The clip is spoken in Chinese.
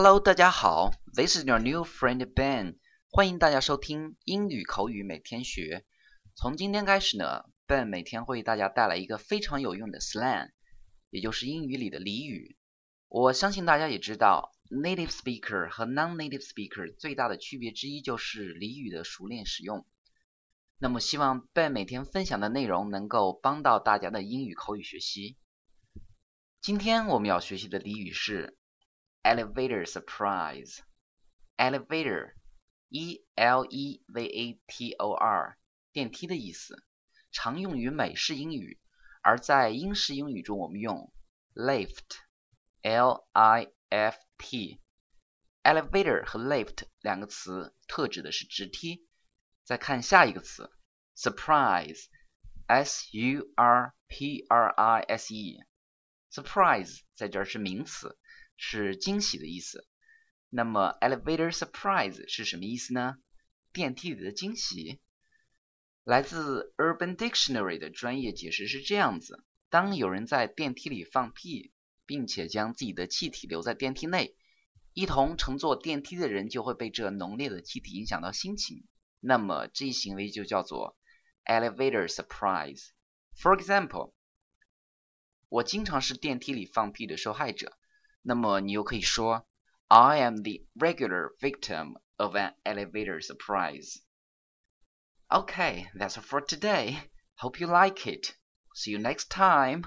Hello，大家好，This is your new friend Ben，欢迎大家收听英语口语每天学。从今天开始呢，Ben 每天会为大家带来一个非常有用的 slang，也就是英语里的俚语。我相信大家也知道，native speaker 和 non-native speaker 最大的区别之一就是俚语的熟练使用。那么，希望 Ben 每天分享的内容能够帮到大家的英语口语学习。今天我们要学习的俚语是 elevator surprise。elevator，e l e v a t o r，电梯的意思，常用于美式英语，而在英式英语中我们用 lift，l i f t。elevator 和 lift 两个词特指的是直梯。再看下一个词，surprise，s u r p r i s Surprise 在这儿是名词，是惊喜的意思。那么 elevator surprise 是什么意思呢？电梯里的惊喜。来自 Urban Dictionary 的专业解释是这样子：当有人在电梯里放屁，并且将自己的气体留在电梯内，一同乘坐电梯的人就会被这浓烈的气体影响到心情。那么这一行为就叫做 elevator surprise。For example，我经常是电梯里放屁的受害者。那么你又可以说 I am the regular victim of an elevator surprise. Okay, that's all for today. Hope you like it. See you next time.